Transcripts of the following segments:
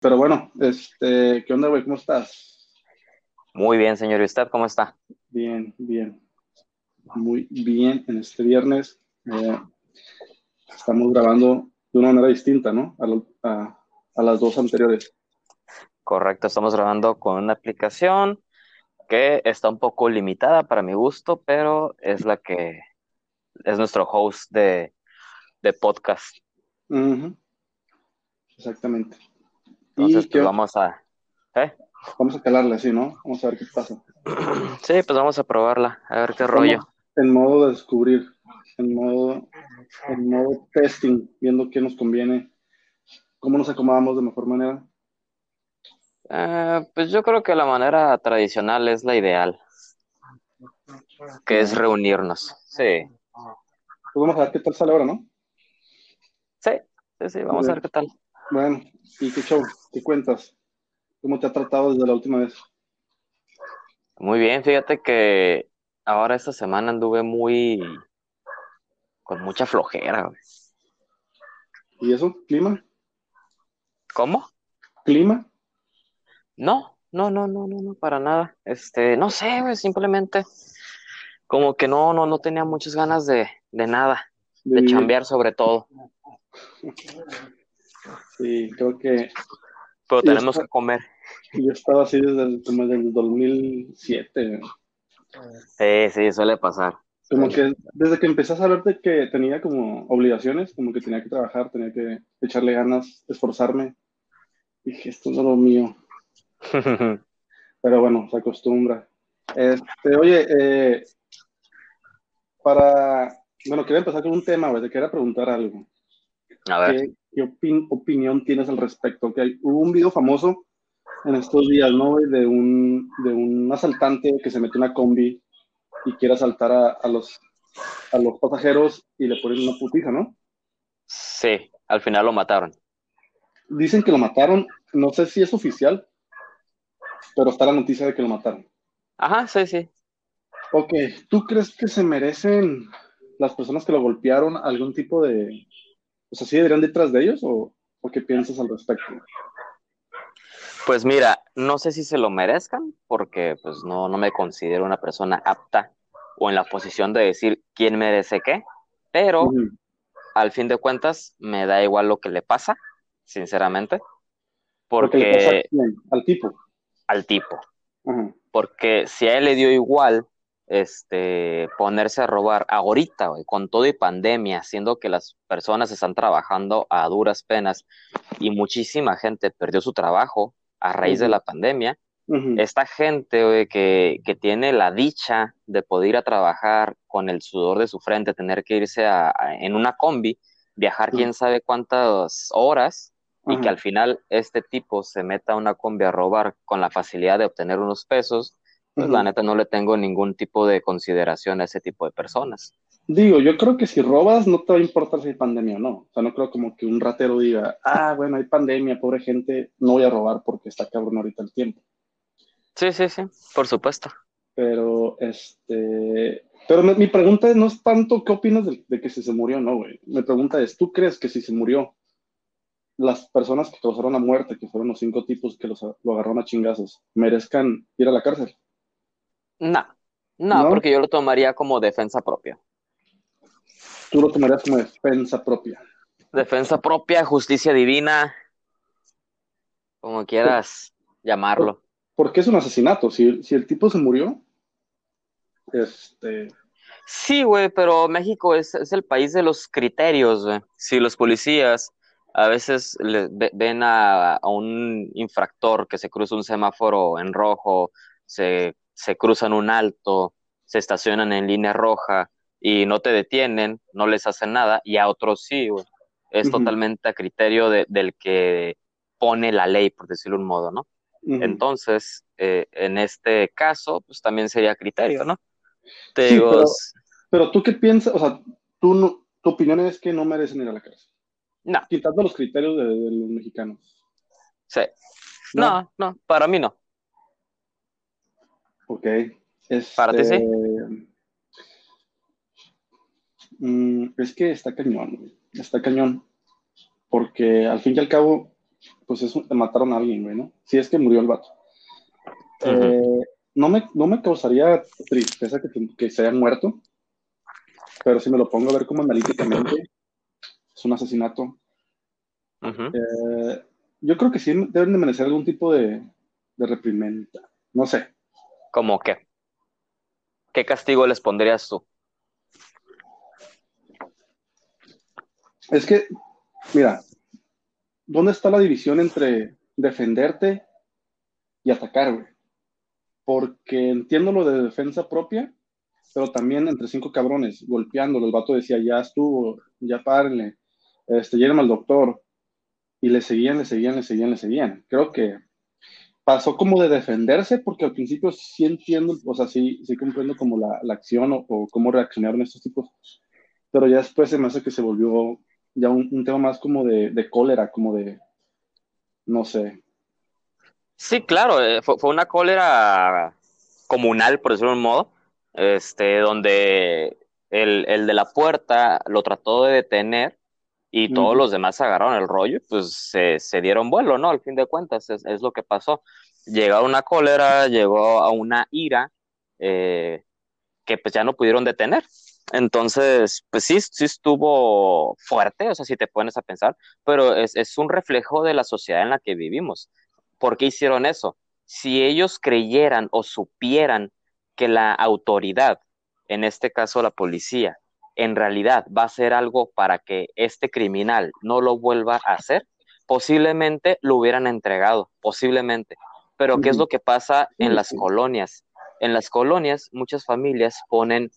Pero bueno, este, ¿qué onda, güey? ¿Cómo estás? Muy bien, señor. ¿Y usted cómo está? Bien, bien. Muy bien en este viernes. Eh, estamos grabando de una manera distinta, ¿no? A, a las dos anteriores. Correcto, estamos grabando con una aplicación que está un poco limitada para mi gusto, pero es la que es nuestro host de, de podcast. Exactamente. Entonces, pues vamos a. ¿eh? Vamos a calarle así, ¿no? Vamos a ver qué pasa. Sí, pues vamos a probarla, a ver qué rollo. En modo de descubrir, en modo, en modo testing, viendo qué nos conviene, cómo nos acomodamos de mejor manera. Eh, pues yo creo que la manera tradicional es la ideal, que es reunirnos, sí. Pues vamos a ver qué tal sale ahora, ¿no? Sí, sí, sí, vamos a ver qué tal. Bueno, ¿y qué show? ¿Qué cuentas? ¿Cómo te ha tratado desde la última vez? Muy bien, fíjate que ahora esta semana anduve muy con mucha flojera. Güey. ¿Y eso? ¿Clima? ¿Cómo? ¿Clima? No, no, no, no, no, no, para nada. Este, no sé, güey, simplemente como que no, no, no tenía muchas ganas de, de nada, de, de chambear sobre todo. Sí, creo que. Pero tenemos que comer. Yo estaba así desde el, como desde el 2007. Sí, sí, suele pasar. Como que desde que empecé a saber de que tenía como obligaciones, como que tenía que trabajar, tenía que echarle ganas, esforzarme, dije, esto no es lo mío. Pero bueno, se acostumbra. Este, oye, eh, para, bueno, quería empezar con un tema, güey, te quería preguntar algo. A ver. ¿Qué, opinión tienes al respecto? Que hubo un video famoso en estos días, ¿no? De un, de un asaltante que se mete en una combi y quiere asaltar a, los, a los pasajeros y le ponen una putiza, ¿no? Sí, al final lo mataron. Dicen que lo mataron, no sé si es oficial, pero está la noticia de que lo mataron. Ajá, sí, sí. Ok, ¿tú crees que se merecen las personas que lo golpearon algún tipo de, o sea, ¿sí deberían detrás de ellos o, qué piensas al respecto? Pues mira, no sé si se lo merezcan, porque pues no, no me considero una persona apta o en la posición de decir quién merece qué, pero al fin de cuentas me da igual lo que le pasa, sinceramente, porque... ¿Al tipo? Al tipo. Porque si a él le dio igual este, ponerse a robar ahorita, con todo y pandemia, siendo que las personas están trabajando a duras penas y muchísima gente perdió su trabajo a raíz de la pandemia, esta gente que, que, tiene la dicha de poder ir a trabajar con el sudor de su frente, tener que irse a, en una combi, viajar quién sabe cuántas horas, y que al final este tipo se meta a una combi a robar con la facilidad de obtener unos pesos, pues la neta no le tengo ningún tipo de consideración a ese tipo de personas. Digo, yo creo que si robas no te va a importar si hay pandemia o no. O sea, no creo como que un ratero diga, ah, bueno, hay pandemia, pobre gente, no voy a robar porque está cabrón ahorita el tiempo. Sí, sí, sí, por supuesto. Pero, este, pero mi, pregunta no es tanto qué opinas de, que si se murió no, güey. Mi pregunta es, ¿tú crees que si se murió, las personas que causaron la muerte, que fueron los cinco tipos que los, lo agarraron a chingazos, merezcan ir a la cárcel? No, no, porque yo lo tomaría como defensa propia. Tú lo tomarías como defensa propia. Defensa propia, justicia divina, como quieras llamarlo. Porque es un asesinato. Si, el tipo se murió, este. Sí, güey, pero México es, el país de los criterios, güey. Si los policías a veces le, ven a, a, un infractor que se cruza un semáforo en rojo, se se cruzan un alto, se estacionan en línea roja y no te detienen, no les hacen nada, y a otros sí, Es totalmente a criterio del que pone la ley, por decirlo de un modo, ¿no? Entonces, eh, en este caso, pues también sería criterio, ¿no? Te digo, pero, tú qué piensas, o sea, tú no, tu opinión es que no merecen ir a la cárcel. No. Quitando los criterios de, los mexicanos. Sí. no, no, para mí no. Ok. Este, sí? Mm, es que está cañón, está cañón. Porque al fin y al cabo, pues es, mataron a alguien, güey, ¿no? Si es que murió el vato. Eh, no, me, no me causaría tristeza que, que se haya muerto, pero si me lo pongo a ver como analíticamente, es un asesinato. Eh, yo creo que sí deben de merecer algún tipo de, de reprimenda. No sé. ¿Cómo qué? ¿Qué castigo les pondrías tú? Es que, mira, ¿dónde está la división entre defenderte y atacar? Porque entiendo lo de defensa propia, pero también entre cinco cabrones golpeándolo. El vato decía, ya estuvo, ya párenle, este, llévenme al doctor. Y le seguían, le seguían, le seguían, le seguían. Creo que pasó como de defenderse, porque al principio sí entiendo, o sea, sí, sí comprendo como la, la acción o, cómo reaccionaron estos tipos, pero ya después se me hace que se volvió ya un, tema más como de, cólera, como de, no sé. Sí, claro, eh, fue, una cólera comunal, por decirlo de un modo, este, donde el, de la puerta lo trató de detener y todos los demás agarraron el rollo y pues se, dieron vuelo, ¿no? Al fin de cuentas, es, es, lo que pasó. Llegó a una cólera, llegó a una ira eh, que pues ya no pudieron detener. Entonces, pues sí, sí estuvo fuerte, o sea, si te pones a pensar, pero es, es un reflejo de la sociedad en la que vivimos. ¿Por qué hicieron eso? Si ellos creyeran o supieran que la autoridad, en este caso la policía, en realidad va a hacer algo para que este criminal no lo vuelva a hacer, posiblemente lo hubieran entregado, posiblemente. Pero ¿qué es lo que pasa en las colonias? En las colonias muchas familias ponen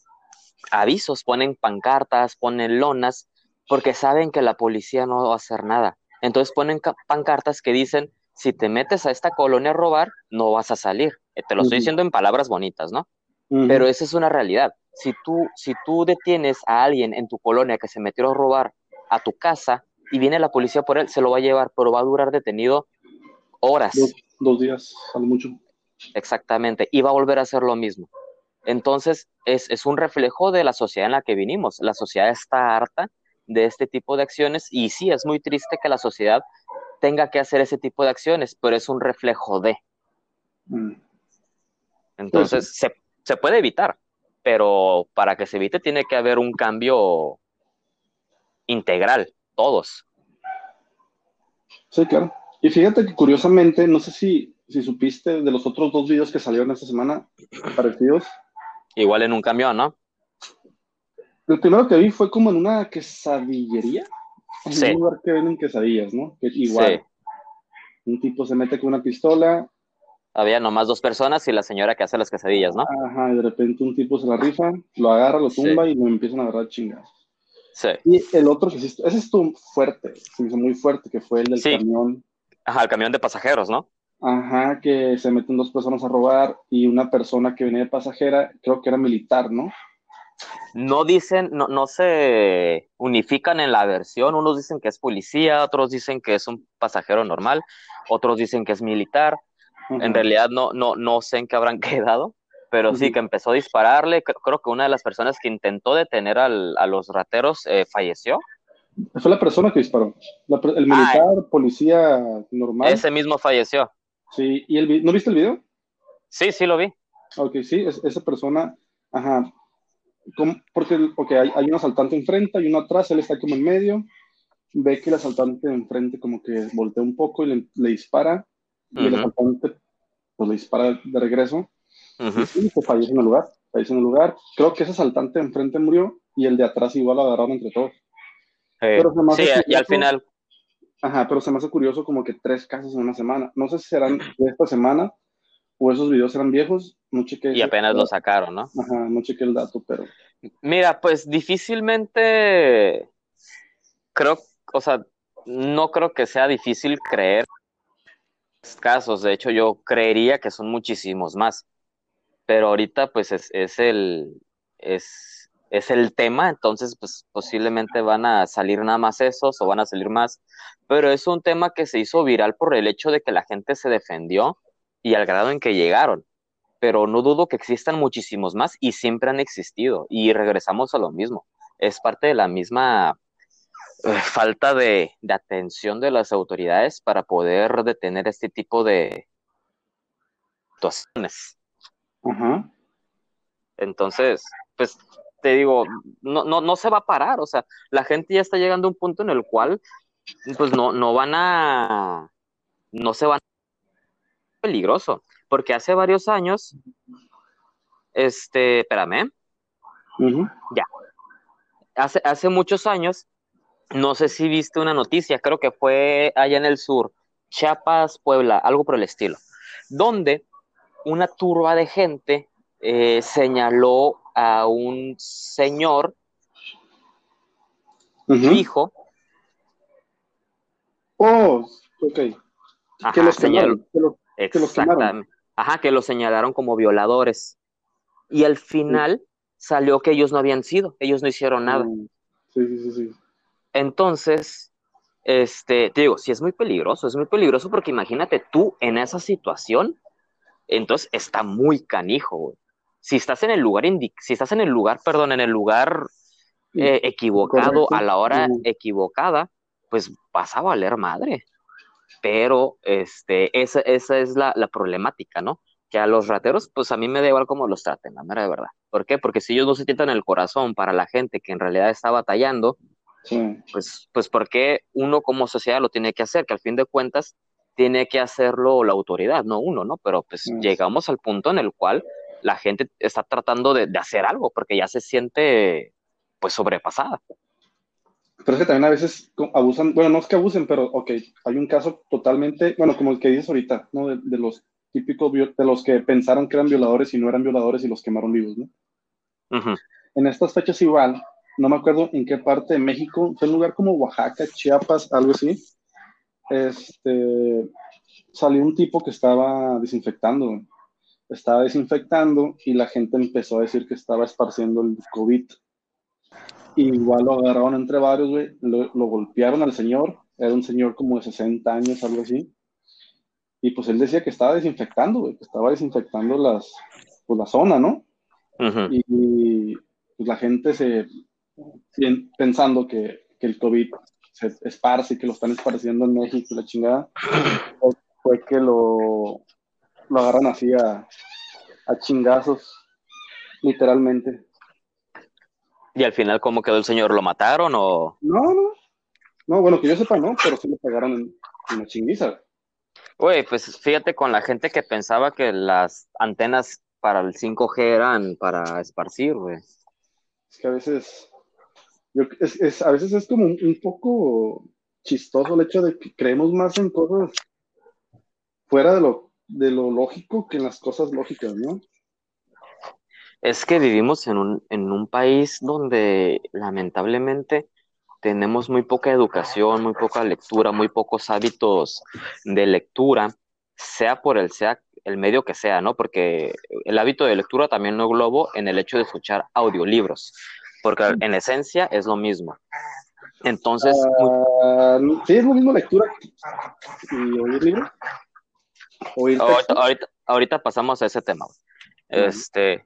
avisos, ponen pancartas, ponen lonas, porque saben que la policía no va a hacer nada. Entonces ponen pancartas que dicen, si te metes a esta colonia a robar, no vas a salir. Eh, te lo estoy diciendo en palabras bonitas, ¿no? Pero esa es una realidad. Si tú, si tú detienes a alguien en tu colonia que se metió a robar a tu casa y viene la policía por él, se lo va a llevar, pero va a durar detenido horas. Dos, días, a mucho. Exactamente, y va a volver a hacer lo mismo. Entonces, es, un reflejo de la sociedad en la que vinimos. La sociedad está harta de este tipo de acciones y sí, es muy triste que la sociedad tenga que hacer ese tipo de acciones, pero es un reflejo de. Mm. Entonces, se, se, puede evitar, pero para que se evite tiene que haber un cambio integral, todos. Sí, claro. Y fíjate que curiosamente, no sé si, si supiste de los otros dos videos que salieron esta semana parecidos, Igual en un camión, ¿no? El primero que vi fue como en una quesadillería. En un lugar que venden quesadillas, ¿no? Que igual. Un tipo se mete con una pistola. Había nomás dos personas y la señora que hace las quesadillas, ¿no? Ajá, y de repente un tipo se la rifa, lo agarra, lo tumba y lo empiezan a agarrar chingados. Sí. Y el otro que sí, ese estuvo fuerte, se hizo muy fuerte, que fue el del camión. Ajá, el camión de pasajeros, ¿no? Ajá, que se meten dos personas a robar y una persona que venía de pasajera, creo que era militar, ¿no? No dicen, no, no se unifican en la versión, unos dicen que es policía, otros dicen que es un pasajero normal, otros dicen que es militar. En realidad no, no, no sé en qué habrán quedado, pero sí que empezó a dispararle. Creo que una de las personas que intentó detener al, a los rateros eh, falleció. Fue la persona que disparó. el militar, policía normal. Ese mismo falleció. Sí, ¿y el, no viste el video? Sí, sí lo vi. Ok, sí, esa persona, ajá, porque okay, hay, hay, un asaltante enfrente, hay uno atrás, él está como en medio, ve que el asaltante enfrente como que voltea un poco y le, dispara, y el asaltante pues le dispara de regreso, y se fallece en el lugar, fallece en el lugar. Creo que ese asaltante enfrente murió y el de atrás igual lo agarraron entre todos. Eh, sí, y al final Ajá, pero se me hace curioso como que tres casos en una semana. No sé si serán de esta semana o esos videos eran viejos. No chequé. Y apenas lo sacaron, ¿no? Ajá, no chequé el dato, pero. Mira, pues difícilmente creo, o sea, no creo que sea difícil creer casos. De hecho, yo creería que son muchísimos más. Pero ahorita, pues, es, el. Es es el tema, entonces pues posiblemente van a salir nada más esos o van a salir más, pero es un tema que se hizo viral por el hecho de que la gente se defendió y al grado en que llegaron, pero no dudo que existan muchísimos más y siempre han existido y regresamos a lo mismo, es parte de la misma falta de, atención de las autoridades para poder detener este tipo de situaciones. Entonces, pues te digo, no, no, no se va a parar, o sea, la gente ya está llegando a un punto en el cual, pues no, no van a, no se van a peligroso, porque hace varios años, este, espérame, ya, hace, hace muchos años, no sé si viste una noticia, creo que fue allá en el sur, Chiapas, Puebla, algo por el estilo, donde una turba de gente eh, señaló a un señor, hijo. Oh, ok. que los señaló. exactamente. Ajá, que los señalaron como violadores. Y al final salió que ellos no habían sido, ellos no hicieron nada. Mm, sí, sí, sí. Entonces, este, te digo, sí es muy peligroso, es muy peligroso porque imagínate tú en esa situación, entonces está muy canijo, güey si estás en el lugar si estás en el lugar, perdón, en el lugar eh, equivocado a la hora equivocada, pues vas a valer madre. Pero este, esa, esa es la, problemática, ¿no? Que a los rateros, pues a mí me da igual cómo los traten, la mera de verdad. ¿Por qué? Porque si ellos no se tientan el corazón para la gente que en realidad está batallando, pues, pues porque uno como sociedad lo tiene que hacer, que al fin de cuentas tiene que hacerlo la autoridad, no uno, ¿no? Pero pues llegamos al punto en el cual la gente está tratando de, hacer algo porque ya se siente pues sobrepasada. Pero es que también a veces abusan, bueno, no es que abusen, pero ok, hay un caso totalmente, bueno, como el que dices ahorita, ¿no? De, los típicos, de los que pensaron que eran violadores y no eran violadores y los quemaron vivos, ¿no? En estas fechas igual, no me acuerdo en qué parte de México, fue un lugar como Oaxaca, Chiapas, algo así, este, salió un tipo que estaba desinfectando, estaba desinfectando y la gente empezó a decir que estaba esparciendo el COVID. igual lo agarraron entre varios, güey, lo, golpearon al señor, era un señor como de 60 años, algo así. Y pues él decía que estaba desinfectando, güey, que estaba desinfectando las, pues, la zona, ¿no? Y, pues la gente se, pensando que, que, el COVID se esparce, que lo están esparciendo en México, la chingada, fue que lo, lo agarran así a, chingazos, literalmente. ¿Y al final cómo quedó el señor? ¿Lo mataron o...? No, no. No, bueno, que yo sepa, no, pero sí le pegaron en, una chinguiza. Güey, pues fíjate con la gente que pensaba que las antenas para el 5G eran para esparcir, güey. Es que a veces, es, a veces es como un, poco chistoso el hecho de que creemos más en cosas fuera de lo de lo lógico que en las cosas lógicas, ¿no? Es que vivimos en un, en un país donde lamentablemente tenemos muy poca educación, muy poca lectura, muy pocos hábitos de lectura, sea por el sea el medio que sea, ¿no? Porque el hábito de lectura también no globo en el hecho de escuchar audiolibros, porque en esencia es lo mismo. Entonces, ah, sí es lo mismo lectura y oír Ahorita, pasamos a ese tema. Este,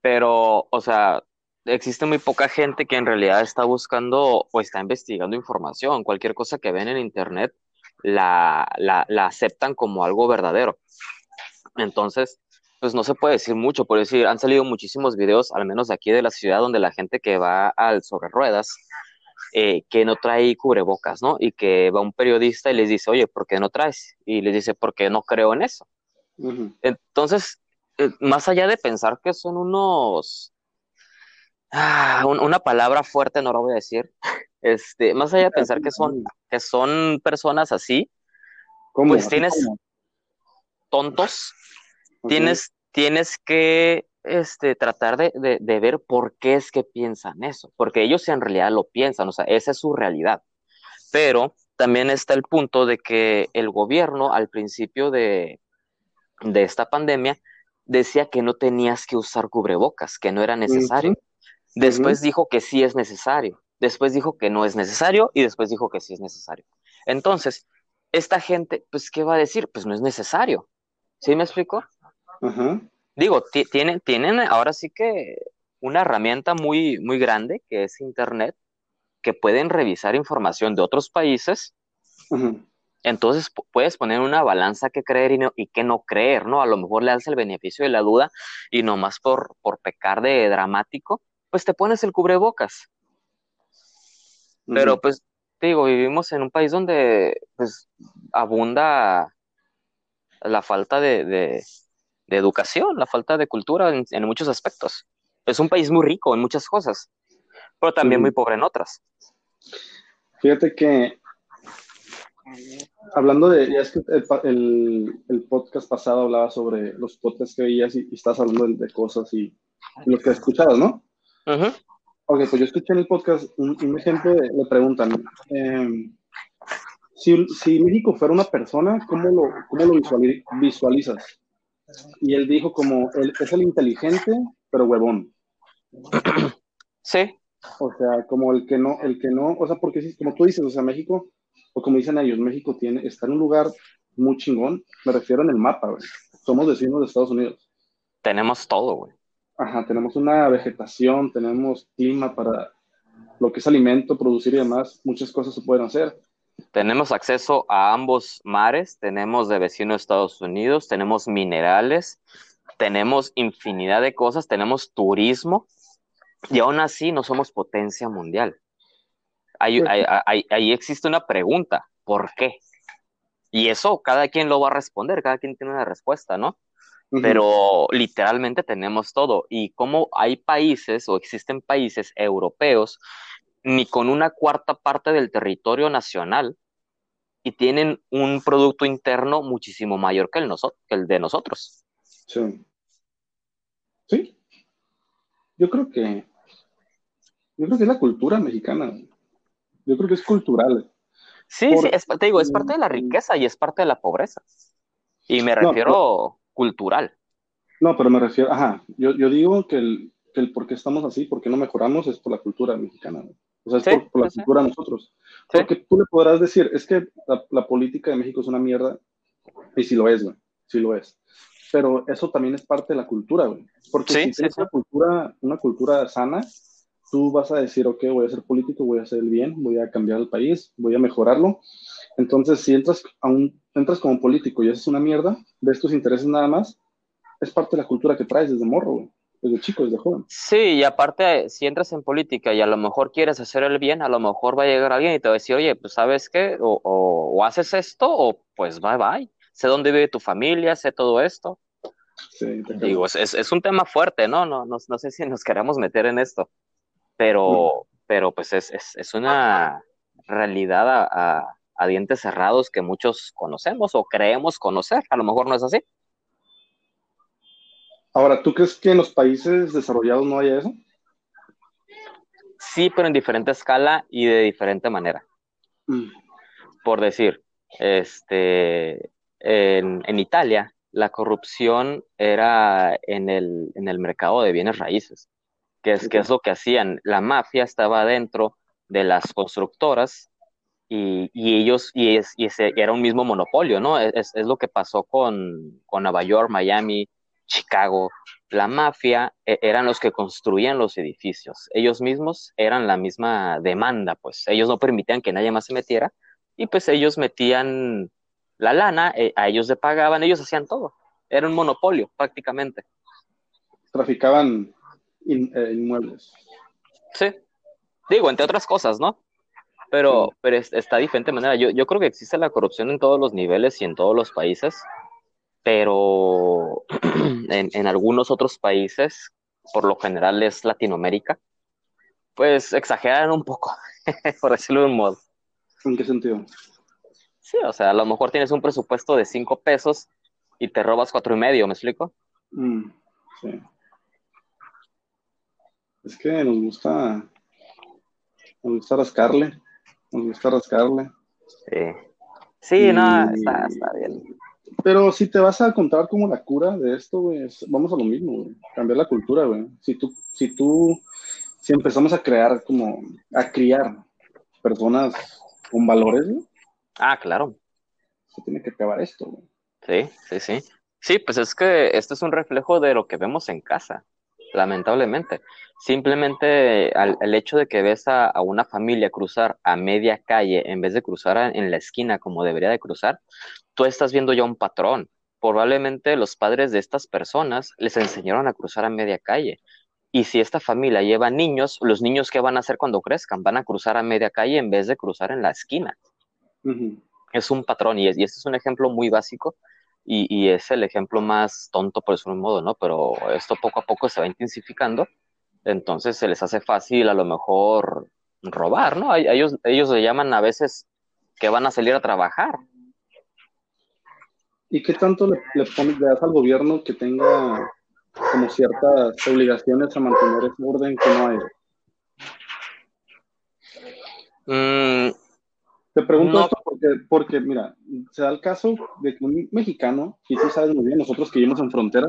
pero, o sea, existe muy poca gente que en realidad está buscando o está investigando información. Cualquier cosa que ven en internet la, la, aceptan como algo verdadero. Entonces, pues no se puede decir mucho. Por decir, han salido muchísimos videos, al menos aquí de la ciudad, donde la gente que va al sobre ruedas eh, que no trae cubrebocas, ¿no? Y que va un periodista y les dice, oye, ¿por qué no traes? Y les dice, porque no creo en eso. Entonces, eh, más allá de pensar que son unos, ah, una palabra fuerte, no lo voy a decir, este, más allá de pensar que son, que son personas así, pues tienes tontos, tienes, tienes que este, tratar de, ver por qué es que piensan eso, porque ellos en realidad lo piensan, o sea, esa es su realidad. Pero también está el punto de que el gobierno al principio de, esta pandemia decía que no tenías que usar cubrebocas, que no era necesario. Después dijo que sí es necesario, después dijo que no es necesario y después dijo que sí es necesario. Entonces, esta gente, pues, ¿qué va a decir? Pues no es necesario. ¿Sí me explico? Digo, tienen, tienen ahora sí que una herramienta muy, muy grande que es Internet que pueden revisar información de otros países. Entonces puedes poner una balanza que creer y, no, y que no creer, ¿no? A lo mejor le das el beneficio de la duda y nomás por, por pecar de dramático, pues te pones el cubrebocas. Pero pues, digo, vivimos en un país donde pues abunda la falta de, educación, la falta de cultura en, muchos aspectos. Es un país muy rico en muchas cosas, pero también muy pobre en otras. Fíjate que hablando de, ya es que el, podcast pasado hablaba sobre los podcasts que veías y, estás hablando de, cosas y, lo que escuchabas, ¿no? Ok, pues yo escuché en el podcast un, ejemplo de, le preguntan, em, si, si, México fuera una persona, ¿cómo lo, cómo lo visualizas? Y él dijo como, él es el inteligente, pero huevón. Sí. O sea, como el que no, el que no, o sea, porque como tú dices, o sea, México o como dicen ellos, México tiene, está en un lugar muy chingón, me refiero en el mapa, güey. Somos vecinos de Estados Unidos. Tenemos todo, güey. Ajá, tenemos una vegetación, tenemos clima para lo que es alimento, producir y demás, muchas cosas se pueden hacer. Tenemos acceso a ambos mares, tenemos de vecino Estados Unidos, tenemos minerales, tenemos infinidad de cosas, tenemos turismo y aún así no somos potencia mundial ahí, existe una pregunta, ¿por qué? Y eso cada quien lo va a responder, cada quien tiene una respuesta, ¿no? Pero literalmente tenemos todo. Y como hay países o existen países europeos ni con una cuarta parte del territorio nacional y tienen un producto interno muchísimo mayor que el, que el de nosotros. Sí. Sí. Yo creo que yo creo que es la cultura mexicana. Yo creo que es cultural. Sí, sí, te digo, es parte de la riqueza y es parte de la pobreza. Y me refiero cultural. No, pero me refiero, ajá, yo, yo digo que el, que el por qué estamos así, por qué no mejoramos, es por la cultura mexicana. O sea, es por, la cultura de nosotros. Porque tú le podrás decir, es que la, política de México es una mierda, y sí lo es, güey, sí lo es. Pero eso también es parte de la cultura, güey. Porque si tienes una cultura, una cultura sana, tú vas a decir, ok, voy a ser político, voy a hacer el bien, voy a cambiar el país, voy a mejorarlo. Entonces, si entras, a un, entras como político y haces una mierda, ves tus intereses nada más, es parte de la cultura que traes desde morro, desde chico, desde joven. Sí, y aparte, si entras en política y a lo mejor quieres hacer el bien, a lo mejor va a llegar alguien y te va a decir, oye, pues sabes qué, o, o, haces esto, o pues bye bye. Sé dónde vive tu familia, sé todo esto. Sí, Digo, es, es, un tema fuerte, ¿no? No, no, no sé si nos queremos meter en esto pero, pero pues es, es, es una realidad a, a, dientes cerrados que muchos conocemos o creemos conocer, a lo mejor no es así. Ahora, ¿tú crees que en los países desarrollados no haya eso? Sí, pero en diferente escala y de diferente manera. Mm. Por decir, este, en, en, Italia, la corrupción era en el, en el mercado de bienes raíces que es, que es lo que hacían. La mafia estaba dentro de las constructoras y, ellos, y, es, y ese era un mismo monopolio, ¿no? Es, lo que pasó con, con, Nueva York, Miami, Chicago. La mafia e, eran los que construían los edificios. Ellos mismos eran la misma demanda, pues ellos no permitían que nadie más se metiera y pues ellos metían la lana, eh, a ellos le pagaban, ellos hacían todo. Era un monopolio prácticamente. Traficaban eh, inmuebles. Sí, digo, entre otras cosas, ¿no? Pero, pero está de diferente manera. Yo, yo creo que existe la corrupción en todos los niveles y en todos los países, pero en, en algunos otros países, por lo general es Latinoamérica, pues exageran un poco, por decirlo de un modo. ¿En qué sentido? Sí, o sea, a lo mejor tienes un presupuesto de cinco pesos y te robas cuatro y medio, ¿me explico? Mm, sí. Es que nos gusta, nos gusta rascarle, nos gusta rascarle. Sí, sí no, está, bien. Pero si te vas a contar como la cura de esto, güey, vamos a lo mismo, güey, cambiar la cultura, güey. Si tú, si tú, si empezamos a crear como, a criar personas con valores, güey. Ah, claro. Se tiene que acabar esto, güey. Sí, sí, sí. Sí, pues es que esto es un reflejo de lo que vemos en casa. Lamentablemente. Simplemente el hecho de que ves a, una familia cruzar a media calle en vez de cruzar en la esquina como debería de cruzar, tú estás viendo ya un patrón. Probablemente los padres de estas personas les enseñaron a cruzar a media calle. Y si esta familia lleva niños, los niños ¿qué van a hacer cuando crezcan? Van a cruzar a media calle en vez de cruzar en la esquina. Es un patrón y, y este es un ejemplo muy básico y, es el ejemplo más tonto por decirlo un modo, ¿no? Pero esto poco a poco se va intensificando, entonces se les hace fácil a lo mejor robar, ¿no? Ellos, ellos le llaman a veces que van a salir a trabajar. ¿Y qué tanto le, le, pones, das al gobierno que tenga como ciertas obligaciones a mantener ese orden que no hay? Mm, te pregunto esto porque, porque, mira, se da el caso de que un mexicano, y tú sabes muy bien, nosotros que vivimos en frontera,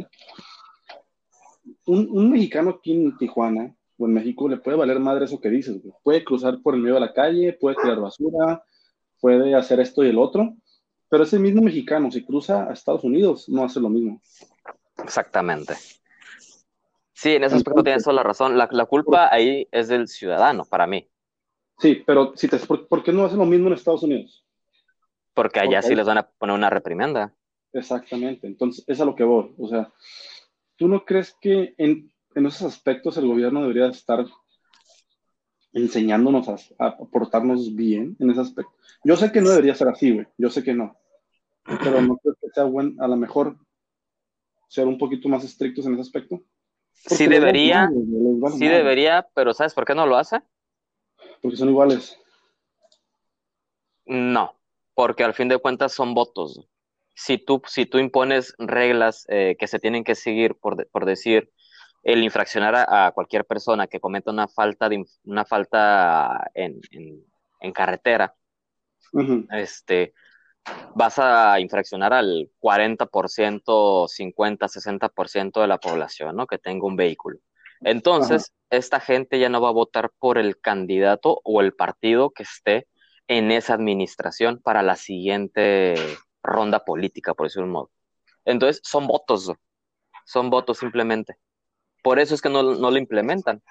un, un, mexicano aquí en Tijuana o en México le puede valer madre eso que dices, puede cruzar por el medio de la calle, puede tirar basura, puede hacer esto y el otro, pero ese mismo mexicano, si cruza a Estados Unidos, no hace lo mismo. Exactamente. Sí, en ese aspecto tienes toda la razón. La, la culpa ahí es del ciudadano, para mí. Sí, pero si te, ¿por, qué no hacen lo mismo en Estados Unidos? Porque allá sí les van a poner una reprimenda. Exactamente, entonces es a lo que voy. O sea, ¿tú no crees que en, esos aspectos el gobierno debería estar enseñándonos a, a, portarnos bien en ese aspecto? Yo sé que no debería ser así, güey, yo sé que no. Pero no creo que sea bueno, a lo mejor ser un poquito más estrictos en ese aspecto. sí debería, sí debería, pero ¿sabes por qué no lo hace? Porque son iguales. No, porque al fin de cuentas son votos. Si tú, si tú impones reglas eh, que se tienen que seguir, por, por decir, el infraccionar a, cualquier persona que cometa una falta, de, una falta en, en, carretera, este, vas a infraccionar al 40%, 50, 60% de la población, ¿no? Que tenga un vehículo. Entonces, esta gente ya no va a votar por el candidato o el partido que esté en esa administración para la siguiente ronda política, por decirlo un modo. Entonces, son votos, son votos simplemente. Por eso es que no, no lo implementan.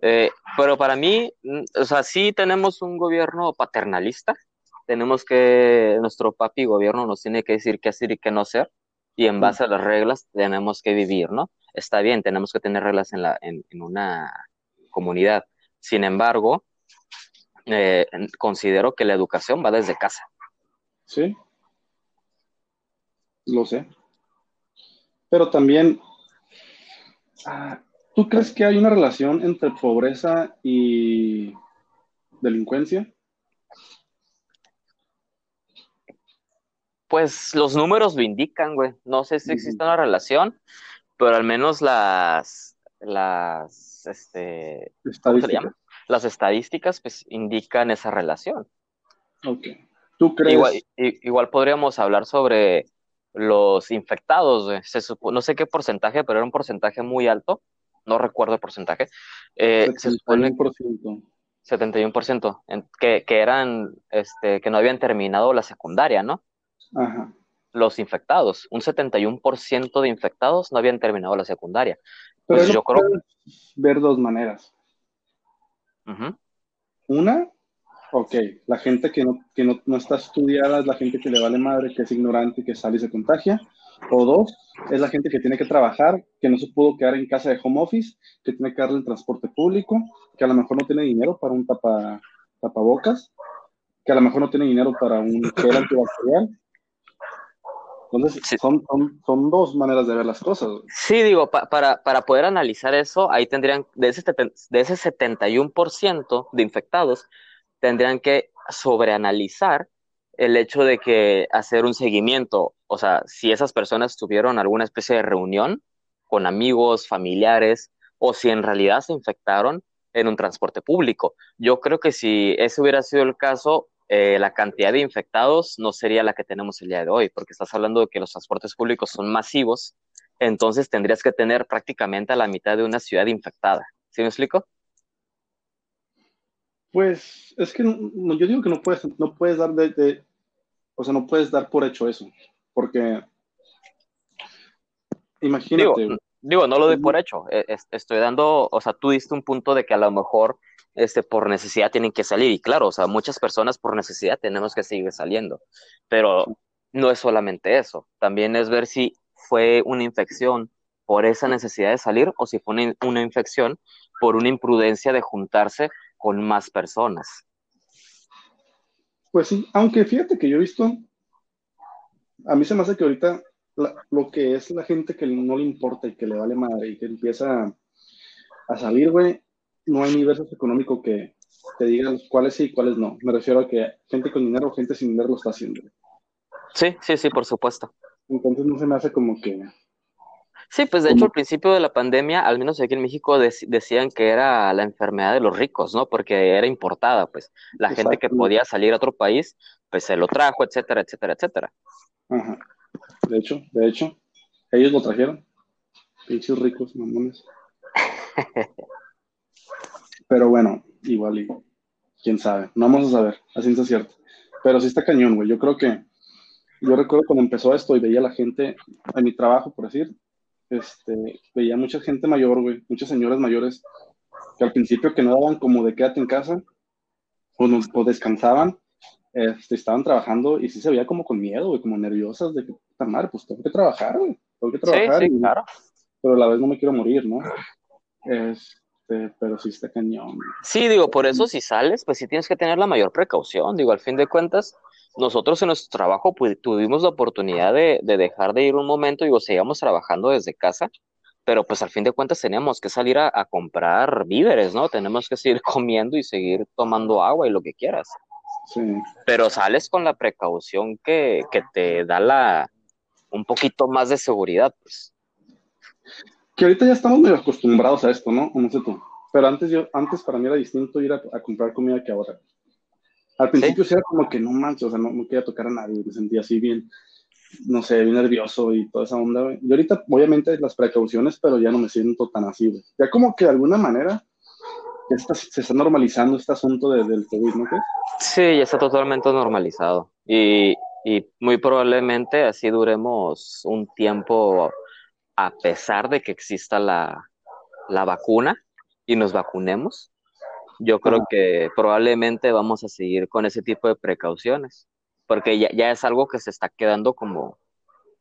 Eh, pero para mí, mm, o sea, sí tenemos un gobierno paternalista, tenemos que, nuestro papi gobierno nos tiene que decir qué hacer y qué no hacer, y en base a las reglas tenemos que vivir, ¿no? está bien, tenemos que tener reglas en, la, en, una comunidad. Sin embargo, eh, considero que la educación va desde casa. Sí, lo sé. Pero también, ah, ¿tú crees que hay una relación entre pobreza y delincuencia? Pues los números lo indican, güey. No sé si existe una relación, pero al menos las, las, este, ¿cómo se llama? Las estadísticas, pues, indican esa relación. Ok. ¿Tú crees? Igual, igual podríamos hablar sobre los infectados, se no sé qué porcentaje, pero era un porcentaje muy alto, no recuerdo el porcentaje. Eh, 71%. 71%, que, que eran, este, que no habían terminado la secundaria, ¿no? Ajá los infectados. Un 71% de infectados no habían terminado la secundaria. Pero pues yo creo ver dos maneras. Una, ok, la gente que, no, que no, no, está estudiada es la gente que le vale madre, que es ignorante, que sale y se contagia. O dos, es la gente que tiene que trabajar, que no se pudo quedar en casa de home office, que tiene que darle el transporte público, que a lo mejor no tiene dinero para un tapa, tapabocas, que a lo mejor no tiene dinero para un gel antibacterial, entonces, son, son, dos maneras de ver las cosas. Sí, digo, para, para poder analizar eso, ahí tendrían, de ese, de ese 71% de infectados, tendrían que sobreanalizar el hecho de que hacer un seguimiento, o sea, si esas personas tuvieron alguna especie de reunión con amigos, familiares, o si en realidad se infectaron en un transporte público. Yo creo que si ese hubiera sido el caso, eh, la cantidad de infectados no sería la que tenemos el día de hoy, porque estás hablando de que los transportes públicos son masivos, entonces tendrías que tener prácticamente a la mitad de una ciudad infectada. ¿Sí me explico? Pues es que yo digo que no puedes, no puedes dar de, o sea, no puedes dar por hecho eso, porque imagínate. Digo, no lo doy por hecho. E, estoy dando, o sea, tú diste un punto de que a lo mejor este, por necesidad tienen que salir. Y claro, o sea, muchas personas por necesidad tenemos que seguir saliendo. Pero no es solamente eso. También es ver si fue una infección por esa necesidad de salir o si fue una, infección por una imprudencia de juntarse con más personas. Pues sí, aunque fíjate que yo he visto, a mí se me hace que ahorita lo que es la gente que no le importa y que le vale madre y que empieza a salir, güey, no hay universo económico que te diga cuáles sí y cuáles no. Me refiero a que gente con dinero o gente sin dinero lo está haciendo. Sí, sí, sí, por supuesto. Entonces no se me hace como que... Sí, pues de hecho al principio de la pandemia, al menos aquí en México, decían que era la enfermedad de los ricos, ¿no? Porque era importada, pues la gente que podía salir a otro país, pues se lo trajo, etcétera, etcétera, etcétera. Ajá. De hecho, de hecho, ellos lo trajeron. Pinches ricos, mamones. Pero bueno, igual y quién sabe. No vamos a saber, así es cierto. Pero sí está cañón, güey. Yo creo que yo recuerdo cuando empezó esto y veía a la gente en mi trabajo, por decir, este, veía mucha gente mayor, güey, muchas señoras mayores que al principio que no daban como de quédate en casa o, o descansaban, este, estaban trabajando y sí se veía como con miedo, güey, como nerviosas de que, puta madre, pues tengo que trabajar, güey, tengo que trabajar. Sí, claro. Pero a la vez no me quiero morir, ¿no? Este, pero sí está cañón. Sí, digo, por eso si sales, pues sí tienes que tener la mayor precaución, digo, al fin de cuentas, nosotros en nuestro trabajo pues, tuvimos la oportunidad de, dejar de ir un momento, digo, seguíamos trabajando desde casa, pero pues al fin de cuentas teníamos que salir a, comprar víveres, ¿no? Tenemos que seguir comiendo y seguir tomando agua y lo que quieras. Sí. Pero sales con la precaución que, que te da la un poquito más de seguridad, pues. Que ahorita ya estamos medio acostumbrados a esto, ¿no? No sé tú. Pero antes yo, antes para mí era distinto ir a comprar comida que ahora. Al principio ¿Sí? era como que no manches, o sea, no, quería tocar a nadie, me sentía así bien, no sé, bien nervioso y toda esa onda, güey. Y ahorita, obviamente, las precauciones, pero ya no me siento tan así, güey. Ya como que de alguna manera se está normalizando este asunto del COVID, ¿no Sí, ya está totalmente normalizado. Y, y muy probablemente así duremos un tiempo a pesar de que exista la, la vacuna y nos vacunemos yo creo que probablemente vamos a seguir con ese tipo de precauciones, porque ya, ya, es algo que se está quedando como,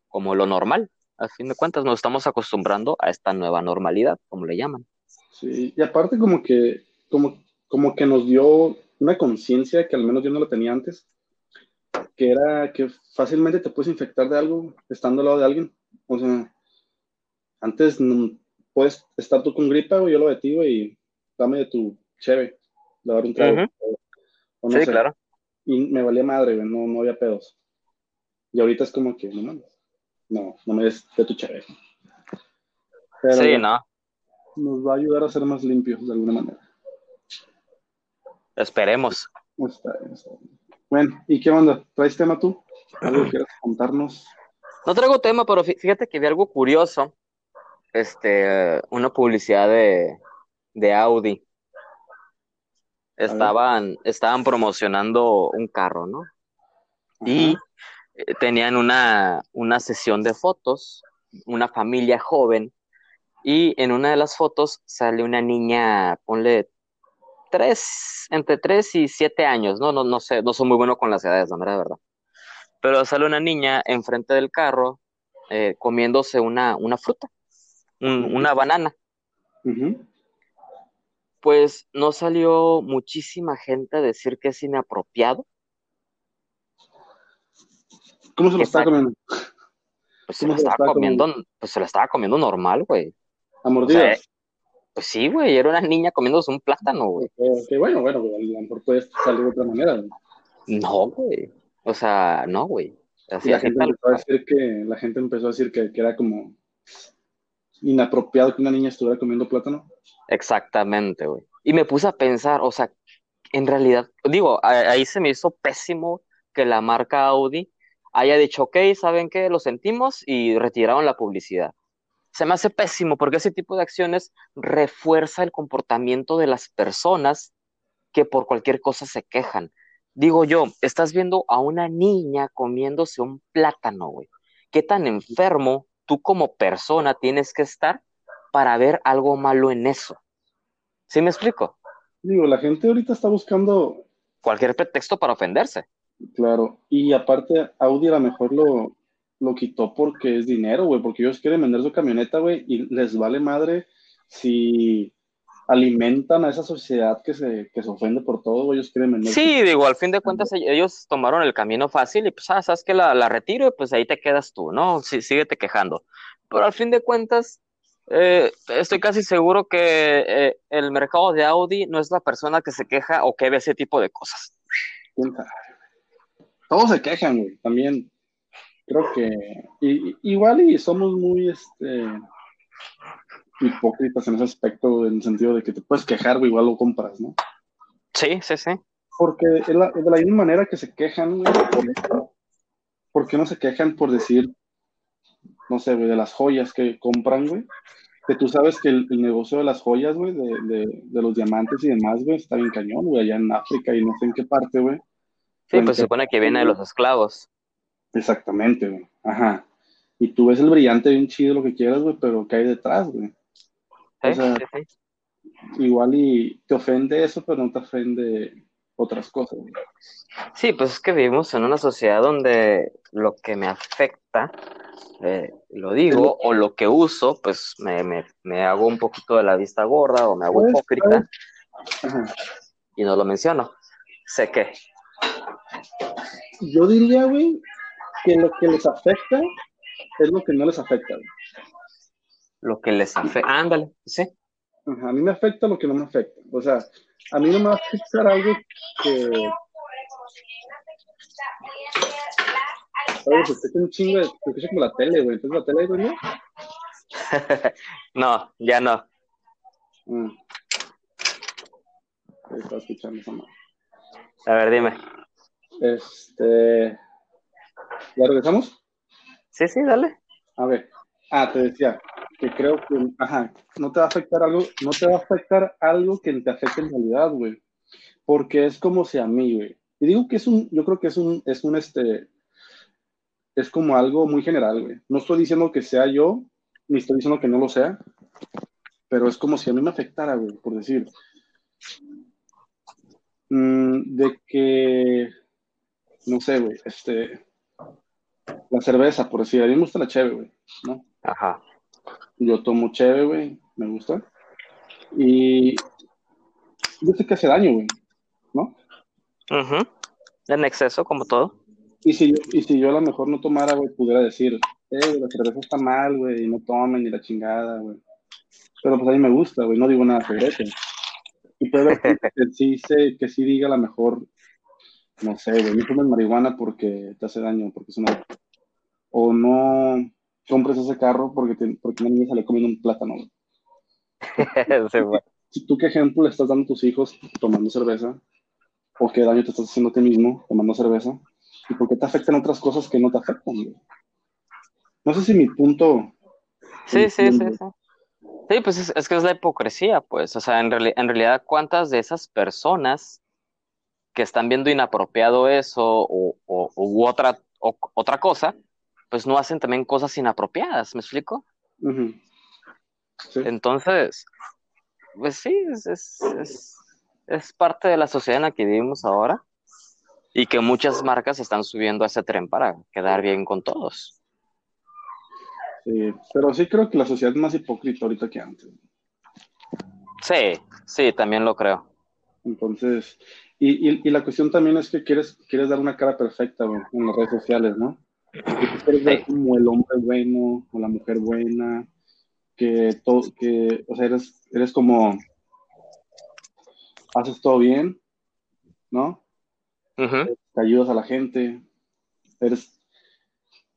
como lo normal. A fin de cuentas, nos estamos acostumbrando a esta nueva normalidad, como le llaman. Sí, y aparte como que, como, como que nos dio una conciencia que al menos yo no la tenía antes, que era que fácilmente te puedes infectar de algo estando al lado de alguien. O sea, antes puedes estar tú con gripa, o yo lo de ti, y dame de tu chévere, dar un trago. sí, claro. Y me valía madre, no, no había pedos. Y ahorita es como que, no no, no me des de tu chévere. sí, no. Nos va a ayudar a ser más limpios de alguna manera. Esperemos. Bueno, ¿y qué onda? ¿Traes tema tú? ¿Algo quieras contarnos? No traigo tema, pero fíjate que vi algo curioso. Este, una publicidad de, de Audi estaban, estaban promocionando un carro, ¿no? Y eh, tenían una, una sesión de fotos, una familia joven, y en una de las fotos sale una niña, ponle tres, entre tres y siete años, ¿no? No, no sé, no soy muy bueno con las edades, la verdad. Pero sale una niña enfrente del carro eh, comiéndose una, una fruta, una banana pues no salió muchísima gente a decir que es inapropiado. ¿Cómo se lo estaba comiendo? Pues se lo estaba comiendo, pues se lo estaba comiendo normal, güey. ¿A mordidas? pues sí, güey, era una niña comiéndose un plátano, güey. Que bueno, bueno, a lo mejor puede salir de otra manera. No, güey. O sea, no, güey. Así la, gente empezó a decir que, la gente empezó a decir que, que era como inapropiado que una niña estuviera comiendo plátano. Exactamente, güey. Y me puse a pensar, o sea, en realidad, digo, ahí se me hizo pésimo que la marca Audi haya dicho, ok, ¿saben qué? Lo sentimos y retiraron la publicidad. Se me hace pésimo porque ese tipo de acciones refuerza el comportamiento de las personas que por cualquier cosa se quejan. Digo yo, estás viendo a una niña comiéndose un plátano, güey. ¿Qué tan enfermo tú como persona tienes que estar para ver algo malo en eso. ¿Sí me explico? Digo, la gente ahorita está buscando cualquier pretexto para ofenderse. Claro, y aparte Audi a lo mejor lo, lo quitó porque es dinero, güey, porque ellos quieren vender su camioneta, güey, y les vale madre si alimentan a esa sociedad que se, que se ofende por todo, ellos quieren vender. Sí, digo, al fin de cuentas ellos tomaron el camino fácil y pues, ah, sabes que la, la retiro y pues ahí te quedas tú, ¿no? Sí, síguete quejando. Pero al fin de cuentas, eh, estoy casi seguro que eh, el mercado de Audi no es la persona que se queja o que ve ese tipo de cosas. Todos se quejan, güey, también. Creo que igual y somos muy este, hipócritas en ese aspecto, en el sentido de que te puedes quejar, güey, igual lo compras, ¿no? Sí, sí, sí. Porque de la, misma manera que se quejan, güey, por, qué no se quejan por decir, no sé, güey, de las joyas que compran, güey? Que tú sabes que el, negocio de las joyas, güey, de, los diamantes y demás, güey, está bien cañón, güey, allá en África y no sé en qué parte, güey. Sí, pues se supone que viene de los esclavos. Exactamente, güey. Ajá. Y tú ves el brillante bien chido, lo que quieras, güey, pero ¿qué hay detrás, güey? Igual y te ofende eso, pero no te ofende otras cosas. Güey. Sí, pues es que vivimos en una sociedad donde lo que me afecta, eh, lo digo, o lo que uso, pues me, me, hago un poquito de la vista gorda o me hago pues, hipócrita y no lo menciono. Sé que. Yo diría, güey, que lo que les afecta es lo que no les afecta. Lo que les afecta. Ándale, sí. a mí me afecta lo que no me afecta. O sea, a mí no me va a afectar algo que. Oye, pues un chingo de. es como la tele, güey. ¿Entonces la tele, güey? no, ya no. Mm. Estaba escuchando esa A ver, dime. Este. ¿Ya regresamos? Sí, sí, dale. A ver. Ah, te decía que creo que, ajá, no te va a afectar algo, no te va a afectar algo que te afecte en realidad, güey. Porque es como si a mí, güey. Y digo que es un, yo creo que es un, es un, este, es como algo muy general, güey. No estoy diciendo que sea yo, ni estoy diciendo que no lo sea, pero es como si a mí me afectara, güey, por decir. Mm, de que, no sé, güey, este, la cerveza, por decir, a mí me gusta la cheve, güey, ¿no? Ajá. Yo tomo cheve, güey, me gusta. Y yo sé que hace daño, güey, ¿no? Ajá. En exceso, como todo. Y si, yo, y si yo a lo mejor no tomara, güey, pudiera decir, eh, la cerveza está mal, güey, y no tomen ni la chingada, güey. Pero pues a mí me gusta, güey, no digo nada sobre eso. Y puede que, que sí sé, que sí diga a lo mejor, no sé, güey, no tomes marihuana porque te hace daño, porque es una o no compres ese carro porque, te, porque una niña sale comiendo un plátano. ¿Tú qué ejemplo le estás dando a tus hijos tomando cerveza? ¿O qué daño te estás haciendo a ti mismo tomando cerveza? ¿Y por qué te afectan otras cosas que no te afectan? No sé si mi punto... Sí, sí, sí, sí. Sí, pues es, que es la hipocresía, pues. O sea, en, en realidad, ¿cuántas de esas personas que están viendo inapropiado eso o, o u otra, o, otra cosa, pues no hacen también cosas inapropiadas, ¿me explico? Entonces, pues sí, es, parte de la sociedad en la que vivimos ahora y que muchas marcas están subiendo a ese tren para quedar bien con todos. Sí, pero sí creo que la sociedad es más hipócrita ahorita que antes. Sí, sí, también lo creo. Entonces, y, la cuestión también es que quieres, quieres dar una cara perfecta en las redes sociales, ¿no? Que como el hombre bueno o la mujer buena, que todo, que, o sea, eres, eres como, haces todo bien, ¿no? Te ayudas a la gente, eres,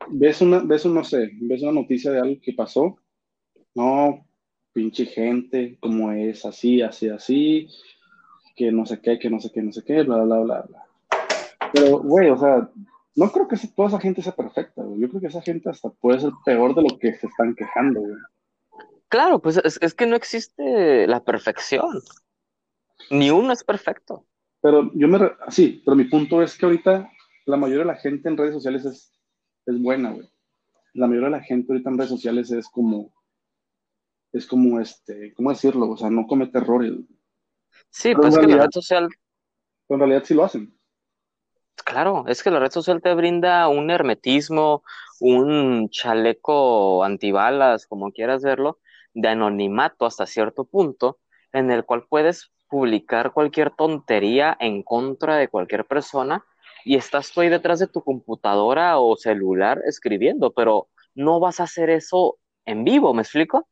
ves una, ves un, no sé, ves una noticia de algo que pasó, no, pinche gente, como es, así, así, así, que no sé qué, que no sé qué, no sé qué, bla, bla, bla, bla. Pero, güey, o sea, no creo que toda esa gente sea perfecta, güey. Yo creo que esa gente hasta puede ser peor de lo que se están quejando, güey. Claro, pues es, que no existe la perfección. Ni uno es perfecto. Pero yo me... Sí, pero mi punto es que ahorita la mayoría de la gente en redes sociales es, es buena, güey. La mayoría de la gente ahorita en redes sociales es como... es como, este, ¿cómo decirlo? O sea, no comete errores. Sí, pues es que la red social... en realidad sí lo hacen. Claro, es que la red social te brinda un hermetismo, un chaleco antibalas, como quieras verlo, de anonimato hasta cierto punto, en el cual puedes publicar cualquier tontería en contra de cualquier persona y estás tú ahí detrás de tu computadora o celular escribiendo, pero no vas a hacer eso en vivo, ¿me explico?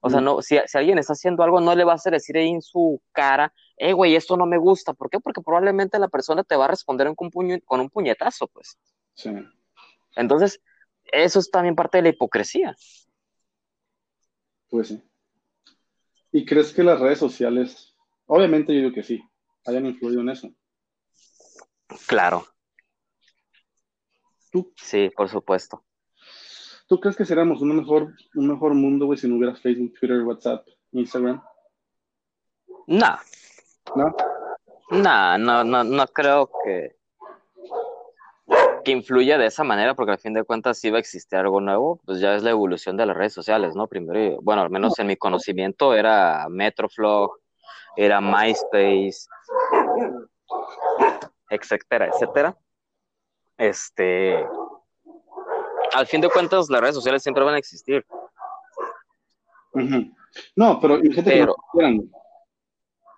O sea, no, si, alguien está haciendo algo, no le vas a decir ahí en su cara, eh, güey, esto no me gusta. ¿Por qué? Porque probablemente la persona te va a responder con, con un puñetazo, pues. Sí. Entonces, eso es también parte de la hipocresía. Pues sí. ¿Y crees que las redes sociales Obviamente yo digo que sí, hayan influido en eso. Claro. ¿Tú? Sí, por supuesto. ¿Tú crees que seríamos un mejor, un mejor mundo, güey, si no hubiera Facebook, Twitter, WhatsApp, Instagram? No. ¿No? No, no, no, no creo que, que influya de esa manera, porque al fin de cuentas si va a existir algo nuevo, pues ya es la evolución de las redes sociales, ¿no? Primero, bueno, al menos en mi conocimiento era Metroflog, era MySpace, etcétera, etcétera. Este, al fin de cuentas, las redes sociales siempre van a existir. No, pero imagínate que no.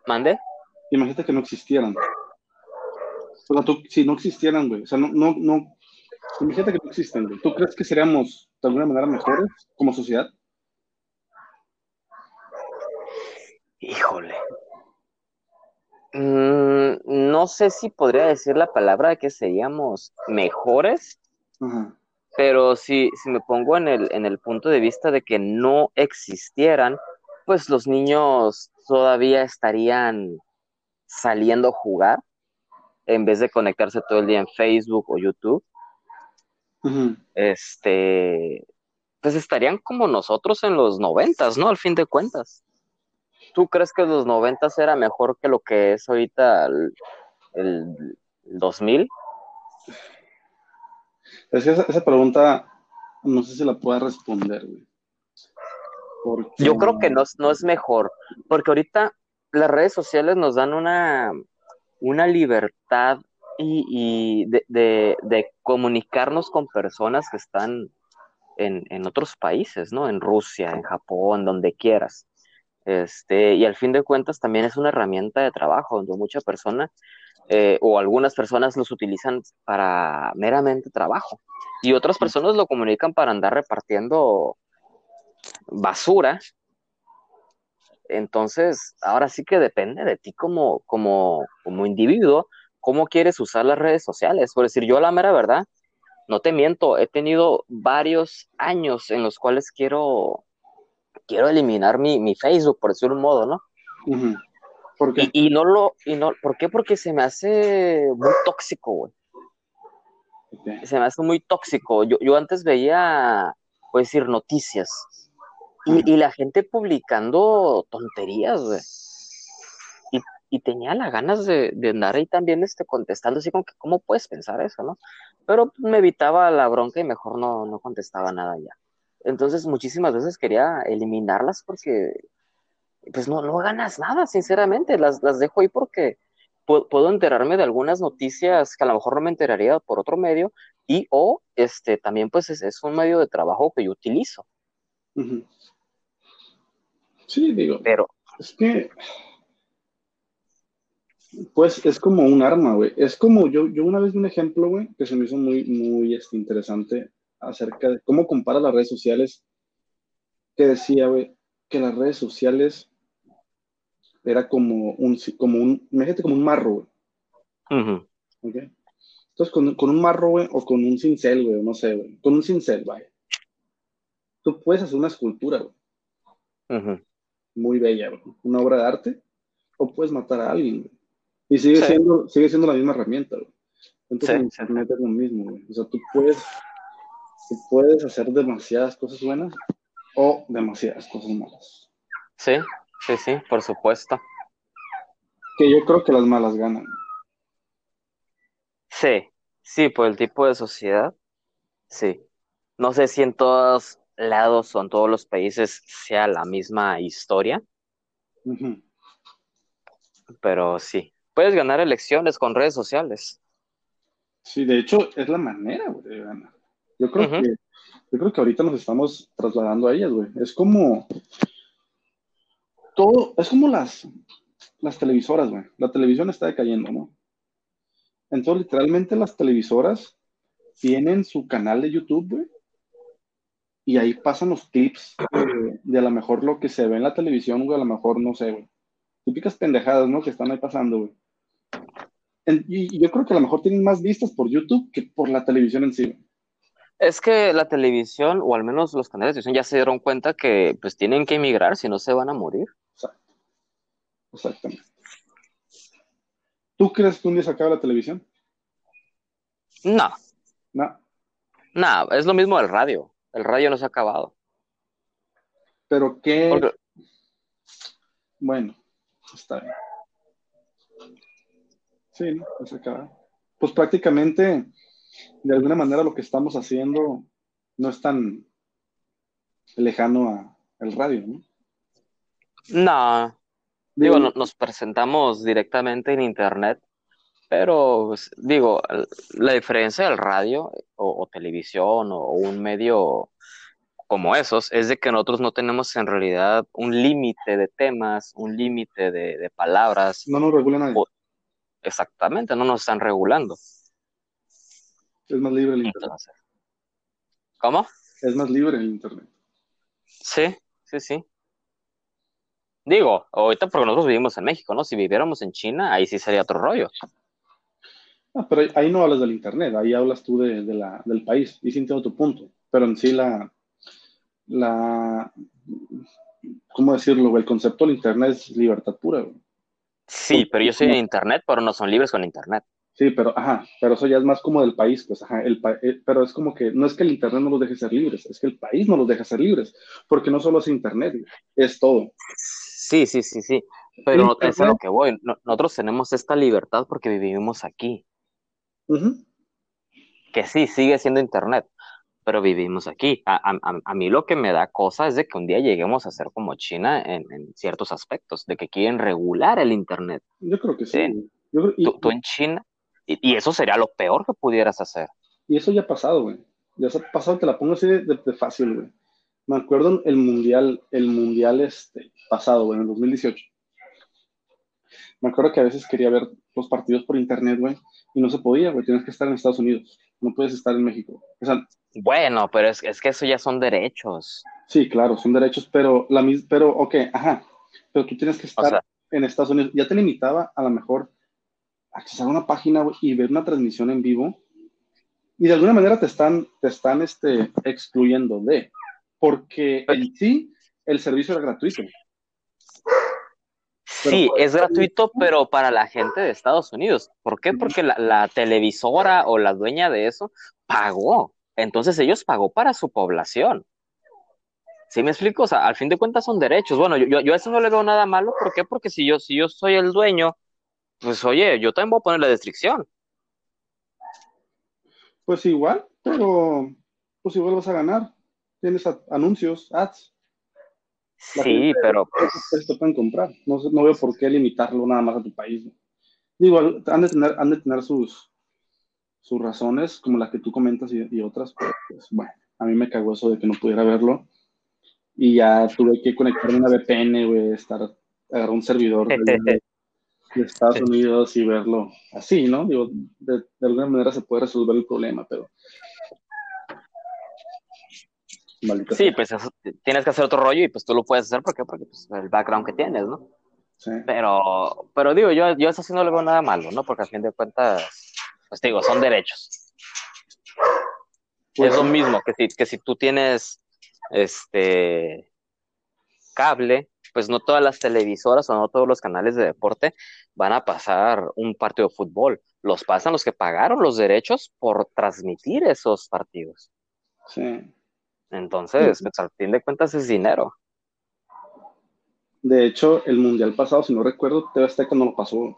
¿Mande? Imagínate que no existieran. O sea, tú, si no existieran, güey. O sea, no, no, no. Imagínate que no existen, güey. ¿Tú crees que seríamos de alguna manera mejores como sociedad? Híjole. Mm, no sé si podría decir la palabra que seríamos mejores, pero si, si me pongo en el, en el punto de vista de que no existieran, pues los niños todavía estarían saliendo a jugar en vez de conectarse todo el día en Facebook o YouTube. Este, pues estarían como nosotros en los noventas, ¿no? Al fin de cuentas. ¿Tú crees que los 90 era mejor que lo que es ahorita el, el 2000? Es esa, pregunta no sé si la pueda responder, güey. Yo creo que no, no es mejor, porque ahorita las redes sociales nos dan una, una libertad y, de, de, comunicarnos con personas que están en, en, otros países, ¿no? En Rusia, en Japón, donde quieras. Este, y al fin de cuentas también es una herramienta de trabajo donde muchas personas eh, o algunas personas los utilizan para meramente trabajo y otras personas lo comunican para andar repartiendo basura. Entonces, ahora sí que depende de ti como, como, como individuo, cómo quieres usar las redes sociales. Por decir, yo la mera verdad, no te miento, he tenido varios años en los cuales quiero quiero eliminar mi, mi Facebook, por decirlo un modo, ¿no? ¿Por qué? Y, no lo, y no, ¿por qué? Porque se me hace muy tóxico, güey. Se me hace muy tóxico. Yo, yo antes veía, puedo decir, noticias. Y, la gente publicando tonterías, güey. Y, tenía las ganas de, andar ahí también este, contestando, así como que, ¿cómo puedes pensar eso, no? Pero me evitaba la bronca y mejor no, no contestaba nada ya. Entonces muchísimas veces quería eliminarlas porque pues no, no ganas nada, sinceramente. Las, las dejo ahí porque puedo, enterarme de algunas noticias que a lo mejor no me enteraría por otro medio y o este también pues es, un medio de trabajo que yo utilizo. Sí, digo. Pero es que pues es como un arma, güey. Es como yo, yo una vez vi un ejemplo, güey, que se me hizo muy, muy este, interesante acerca de cómo compara las redes sociales, que decía, güey, que las redes sociales era como un, como un, imagínate como un marro, güey. Entonces, con, con, un marro, güey, o con un cincel, güey, no sé, güey, con un cincel, vaya. Tú puedes hacer una escultura, güey. Muy bella. Una obra de arte, o puedes matar a alguien. Y sigue, siendo, sigue siendo la misma herramienta. Entonces, Internet es lo mismo, güey. O sea, tú puedes puedes hacer demasiadas cosas buenas o demasiadas cosas malas. Sí, sí, sí, por supuesto. Que yo creo que las malas ganan. Sí, sí, por el tipo de sociedad, sí. No sé si en todas lados o en todos los países sea la misma historia. Pero sí, puedes ganar elecciones con redes sociales. Sí, de hecho, es la manera, güey, de ganar. Yo creo que yo creo que ahorita nos estamos trasladando a ellas, güey. Es como todo, es como las, las televisoras, güey. La televisión está decayendo, ¿no? Entonces, literalmente las televisoras tienen su canal de YouTube, güey. Y ahí pasan los clips de, a lo mejor lo que se ve en la televisión, güey, a lo mejor, no sé, güey. Típicas pendejadas, ¿no? Que están ahí pasando, güey. y, yo creo que a lo mejor tienen más vistas por YouTube que por la televisión en sí. Es que la televisión, o al menos los canales de televisión, ya se dieron cuenta que pues tienen que emigrar, si no se van a morir. Exacto. Exactamente. ¿Tú crees que un día se acaba la televisión? No. No. No, es lo mismo del radio. El radio no se ha acabado. Pero qué. Bueno, está bien. Sí, no se acaba. Pues prácticamente de alguna manera lo que estamos haciendo no es tan lejano al radio, ¿no? No. Digo, nos presentamos directamente en internet, pero pues, digo, la diferencia del radio o, televisión o un medio como esos es de que nosotros no tenemos en realidad un límite de temas, un límite de, palabras. No nos regulan nadie. exactamente, no nos están regulando. Es más libre el Internet. ¿Cómo? Es más libre el Internet. Sí, sí, sí. Digo, ahorita porque nosotros vivimos en México, ¿no? Si viviéramos en China, ahí sí sería otro rollo. Ah, pero ahí no hablas del Internet, ahí hablas tú de, la, del país, y sin tu punto. Pero en sí la, la, ¿cómo decirlo? El concepto del Internet es libertad pura. Sí, pero yo soy de Internet, pero no son libres con Internet. Sí, pero, ajá, pero eso ya es más como del país, pues, ajá, el eh, pero es como que no es que el Internet no los deje ser libres, es que el país no los deja ser libres, porque no solo es Internet, es todo. Sí, sí, sí, sí, pero es a lo que voy, nosotros tenemos esta libertad porque vivimos aquí. Que sí, sigue siendo Internet, pero vivimos aquí. A, mí lo que me da cosa es de que un día lleguemos a ser como China en, ciertos aspectos, de que quieren regular el Internet. Yo creo que sí. tú en China y, eso sería lo peor que pudieras hacer. Y eso ya ha pasado, güey. Ya ha pasado, te la pongo así de, fácil, güey. Me acuerdo el mundial, el mundial este, pasado, güey, en el 2018. Me acuerdo que a veces quería ver los partidos por internet, güey, y no se podía, güey. Tienes que estar en Estados Unidos. No puedes estar en México. bueno, pero es, es que eso ya son derechos. Sí, claro, son derechos, pero la pero, ok, ajá. Pero tú tienes que estar en Estados Unidos. Ya te limitaba a lo mejor accesar a una página y ver una transmisión en vivo y de alguna manera te están, te están este, excluyendo de, porque en sí el servicio era gratuito. Sí, es gratuito, pero para la gente de Estados Unidos. ¿Por qué? Porque la, televisora o la dueña de eso pagó. Entonces ellos pagó para su población. ¿Sí me explico? O sea, al fin de cuentas son derechos. Bueno, yo, yo a eso no le veo nada malo. ¿Por qué? Porque si yo, si yo soy el dueño pues oye, yo también voy a poner la descripción. Pues igual, pero pues igual vas a ganar. Tienes anuncios, ads. Sí, pero pues... Te pueden comprar. No, no, veo por qué limitarlo nada más a tu país. Digo, han de tener, han de tener sus, sus razones, como las que tú comentas y, otras, pero pues bueno, a mí me cagó eso de que no pudiera verlo. Y ya tuve que conectarme una VPN, güey, estar, agarrar un servidor de, de Estados Unidos y verlo así, ¿no? Digo, de, alguna manera se puede resolver el problema, pero... sí, pues tienes que hacer otro rollo y pues tú lo puedes hacer porque, porque pues, el background que tienes, ¿no? Sí. Pero, pero digo, yo, yo eso sí no le veo nada malo, ¿no? Porque a fin de cuentas, pues digo, son derechos. Pues es lo mismo que si, que si tú tienes este cable, pues no todas las televisoras o no todos los canales de deporte van a pasar un partido de fútbol. Los pasan los que pagaron los derechos por transmitir esos partidos. Sí. Entonces, pues, al fin de cuentas es dinero. De hecho, el mundial pasado, si no recuerdo, TV Azteca no lo pasó.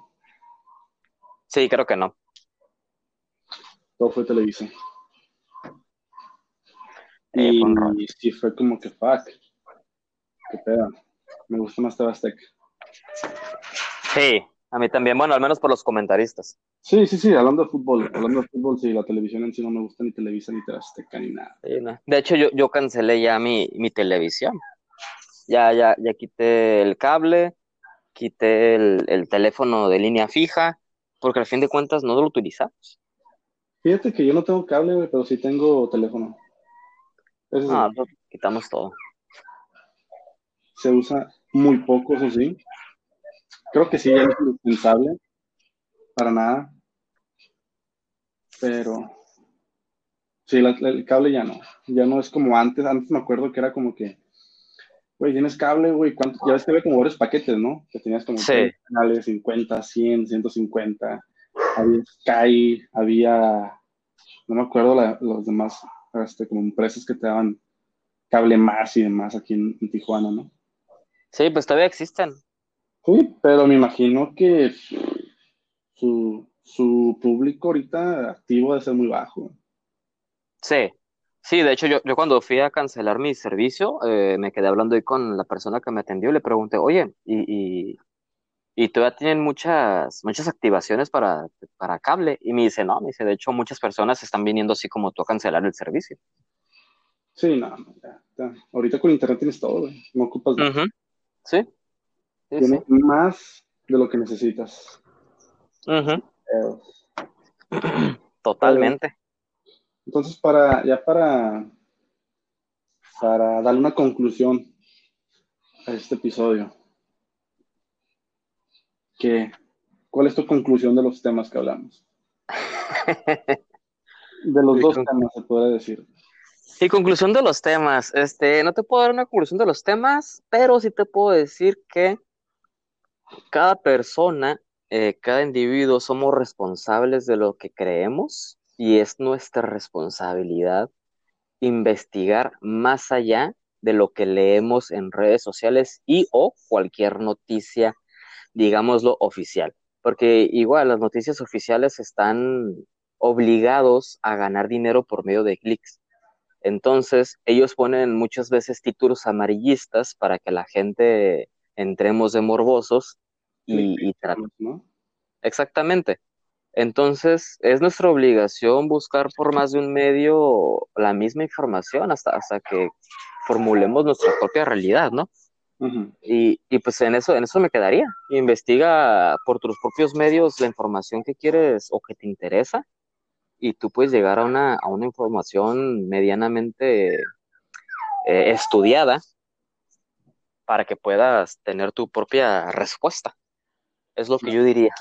Sí, creo que no. Todo fue televisión. y, sí fue como que fuck. Qué pedo. Me gusta más TV Sí, a mí también. Bueno, al menos por los comentaristas. Sí, sí, sí, hablando de fútbol, hablando de fútbol, sí, la televisión en sí no me gusta ni Televisa ni Azteca ni nada. De hecho, yo, yo cancelé ya mi, mi televisión. Ya, ya, ya quité el cable, quité el, el teléfono de línea fija, porque al fin de cuentas no lo utilizamos. Fíjate que yo no tengo cable, pero sí tengo teléfono. ah, quitamos todo. Se usa muy poco, eso sí. Creo que sí, ya no es indispensable. Para nada. Pero. Sí, el cable ya no. Ya no es como antes. Antes me acuerdo que era como que. Güey, tienes cable, güey. Ya ves que había como varios paquetes, ¿no? Que tenías como sí. canales 50, 100, 150 había Sky, había, no me acuerdo los demás, este, como empresas que te daban cable más y demás aquí en, Tijuana, ¿no? Sí, pues todavía existen. Sí, pero me imagino que su, su público ahorita activo debe ser muy bajo. Sí, sí, de hecho yo, yo cuando fui a cancelar mi servicio, eh, me quedé hablando ahí con la persona que me atendió y le pregunté, oye, ¿y, y y todavía tienen muchas, muchas activaciones para, para cable. Y me dice, no, me dice, de hecho muchas personas están viniendo así como tú a cancelar el servicio. Sí, no, ya, ahorita con internet tienes todo, no ocupas nada. Sí. Tienes más de lo que necesitas. Totalmente. Entonces, para, ya para, para darle una conclusión a este episodio, ¿cuál es tu conclusión de los temas que hablamos? De los dos temas, se puede decir. Y conclusión de los temas, este, no te puedo dar una conclusión de los temas, pero sí te puedo decir que cada persona, eh, cada individuo somos responsables de lo que creemos y es nuestra responsabilidad investigar más allá de lo que leemos en redes sociales y o cualquier noticia digámoslo, oficial. Porque igual las noticias oficiales están obligados a ganar dinero por medio de clics. Entonces, ellos ponen muchas veces títulos amarillistas para que la gente entremos de morbosos y, y ¿no? Exactamente. Entonces, es nuestra obligación buscar por más de un medio la misma información hasta, hasta que formulemos nuestra propia realidad, ¿no? y, y, pues en eso, en eso me quedaría. Investiga por tus propios medios la información que quieres o que te interesa y tú puedes llegar a una, a una información medianamente eh, estudiada para que puedas tener tu propia respuesta. Es lo que yo diría.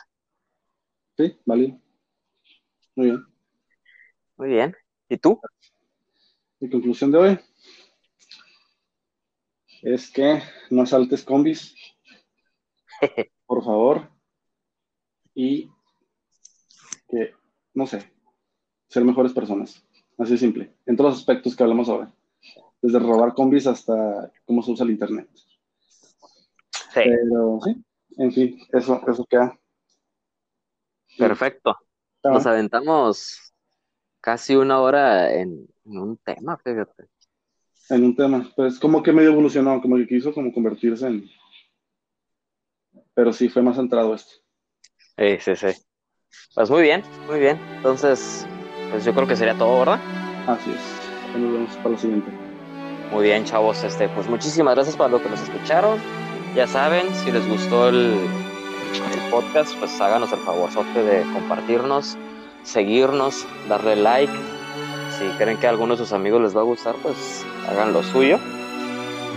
Sí, vale. Muy bien. Muy bien. ¿Y tú? Mi conclusión de hoy es que no saltes combis, por favor, y que, no sé, ser mejores personas. Así simple, en todos los aspectos que hablamos ahora. Desde robar combis hasta cómo se usa el Internet. Sí. Pero sí, en fin, eso, eso queda. Perfecto. Nos aventamos casi una hora en un tema, fíjate en un tema. Pues como que medio evolucionó, como que quiso como convertirse en... Pero sí, fue más centrado esto. Sí, sí, sí. Pues muy bien, muy bien. Entonces, pues yo creo que sería todo, ¿verdad? Así es. Nos vemos para la siguiente. Muy bien, chavos. Este, pues muchísimas gracias para lo que nos escucharon. Ya saben, si les gustó el, el podcast, pues háganos el favor de compartirnos, seguirnos, darle like. Si creen que a alguno de sus amigos les va a gustar, pues hagan lo suyo.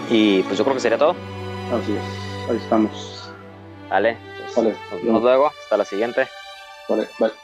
Y pues yo creo que sería todo. Así es, ahí estamos. Vale, pues, nos vemos luego, hasta la siguiente. Vale, bye.